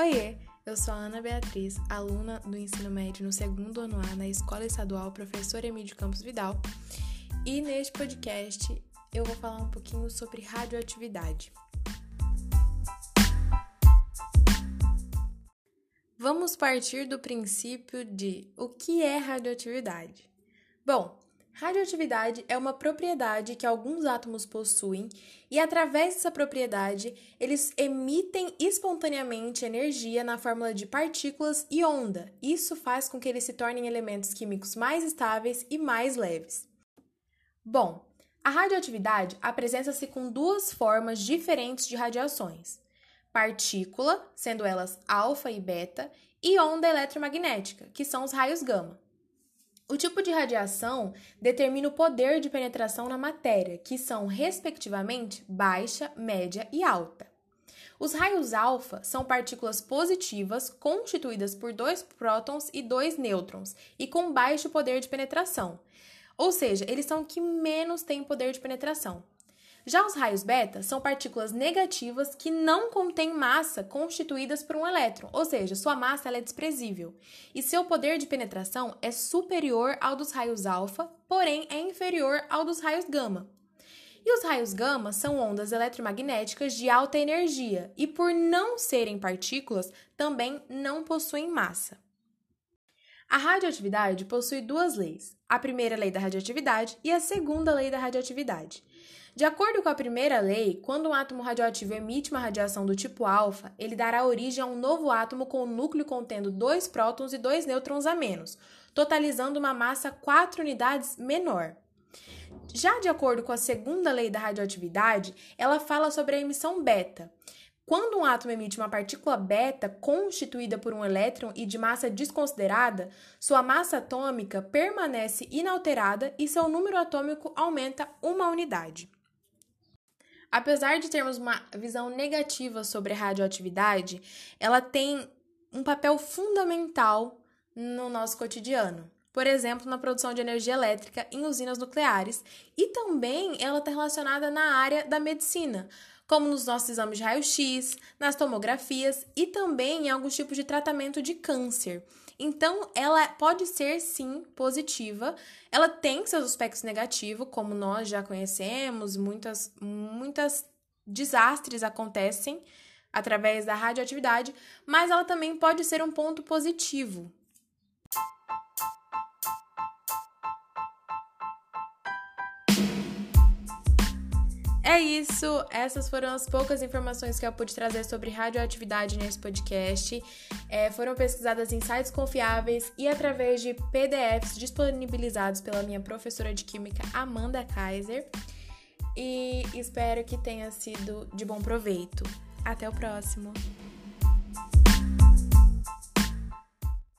Oiê, eu sou a Ana Beatriz, aluna do ensino médio no segundo ano A na Escola Estadual Professor Emílio Campos Vidal, e neste podcast eu vou falar um pouquinho sobre radioatividade. Vamos partir do princípio de o que é radioatividade. Bom, Radioatividade é uma propriedade que alguns átomos possuem e, através dessa propriedade, eles emitem espontaneamente energia na fórmula de partículas e onda. Isso faz com que eles se tornem elementos químicos mais estáveis e mais leves. Bom, a radioatividade apresenta-se com duas formas diferentes de radiações: partícula, sendo elas alfa e beta, e onda eletromagnética, que são os raios gama. O tipo de radiação determina o poder de penetração na matéria, que são, respectivamente, baixa, média e alta. Os raios alfa são partículas positivas constituídas por dois prótons e dois nêutrons e com baixo poder de penetração. Ou seja, eles são que menos têm poder de penetração. Já os raios beta são partículas negativas que não contêm massa constituídas por um elétron, ou seja, sua massa é desprezível, e seu poder de penetração é superior ao dos raios alfa, porém é inferior ao dos raios gama. E os raios gama são ondas eletromagnéticas de alta energia e, por não serem partículas, também não possuem massa. A radioatividade possui duas leis: a primeira lei da radioatividade e a segunda lei da radioatividade. De acordo com a primeira lei, quando um átomo radioativo emite uma radiação do tipo alfa, ele dará origem a um novo átomo com o núcleo contendo dois prótons e dois nêutrons a menos, totalizando uma massa 4 unidades menor. Já de acordo com a segunda lei da radioatividade, ela fala sobre a emissão beta. Quando um átomo emite uma partícula beta constituída por um elétron e de massa desconsiderada, sua massa atômica permanece inalterada e seu número atômico aumenta uma unidade. Apesar de termos uma visão negativa sobre a radioatividade, ela tem um papel fundamental no nosso cotidiano. Por exemplo, na produção de energia elétrica em usinas nucleares, e também ela está relacionada na área da medicina, como nos nossos exames de raio-x, nas tomografias e também em alguns tipos de tratamento de câncer. Então, ela pode ser sim positiva. Ela tem seus aspectos negativos, como nós já conhecemos, muitas muitas desastres acontecem através da radioatividade, mas ela também pode ser um ponto positivo. É isso, essas foram as poucas informações que eu pude trazer sobre radioatividade nesse podcast. É, foram pesquisadas em sites confiáveis e através de PDFs disponibilizados pela minha professora de Química, Amanda Kaiser. E espero que tenha sido de bom proveito. Até o próximo!